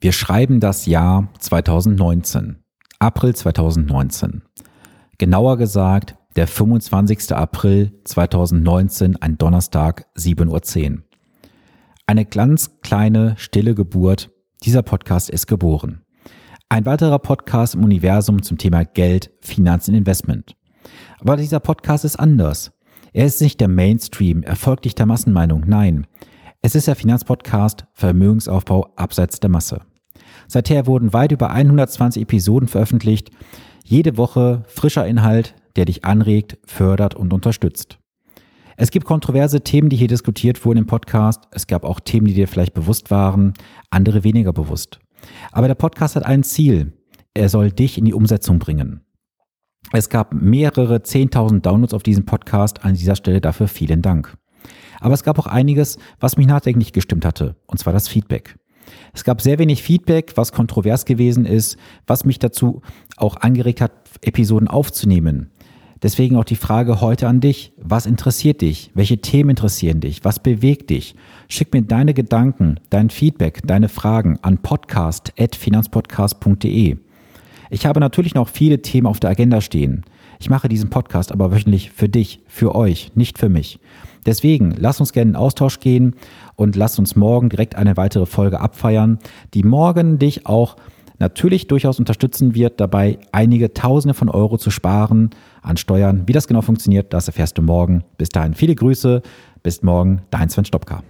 Wir schreiben das Jahr 2019, April 2019. Genauer gesagt, der 25. April 2019, ein Donnerstag, 7.10 Uhr. Eine ganz kleine, stille Geburt. Dieser Podcast ist geboren. Ein weiterer Podcast im Universum zum Thema Geld, Finanzen, Investment. Aber dieser Podcast ist anders. Er ist nicht der Mainstream, erfolglich der Massenmeinung, nein. Es ist der Finanzpodcast Vermögensaufbau abseits der Masse. Seither wurden weit über 120 Episoden veröffentlicht. Jede Woche frischer Inhalt, der dich anregt, fördert und unterstützt. Es gibt kontroverse Themen, die hier diskutiert wurden im Podcast. Es gab auch Themen, die dir vielleicht bewusst waren, andere weniger bewusst. Aber der Podcast hat ein Ziel. Er soll dich in die Umsetzung bringen. Es gab mehrere 10.000 Downloads auf diesem Podcast. An dieser Stelle dafür vielen Dank. Aber es gab auch einiges, was mich nachdenklich gestimmt hatte, und zwar das Feedback. Es gab sehr wenig Feedback, was kontrovers gewesen ist, was mich dazu auch angeregt hat, Episoden aufzunehmen. Deswegen auch die Frage heute an dich. Was interessiert dich? Welche Themen interessieren dich? Was bewegt dich? Schick mir deine Gedanken, dein Feedback, deine Fragen an podcast.finanzpodcast.de. Ich habe natürlich noch viele Themen auf der Agenda stehen. Ich mache diesen Podcast aber wöchentlich für dich, für euch, nicht für mich. Deswegen lass uns gerne in Austausch gehen und lass uns morgen direkt eine weitere Folge abfeiern, die morgen dich auch natürlich durchaus unterstützen wird, dabei einige Tausende von Euro zu sparen an Steuern. Wie das genau funktioniert, das erfährst du morgen. Bis dahin viele Grüße. Bis morgen, dein Sven Stopka.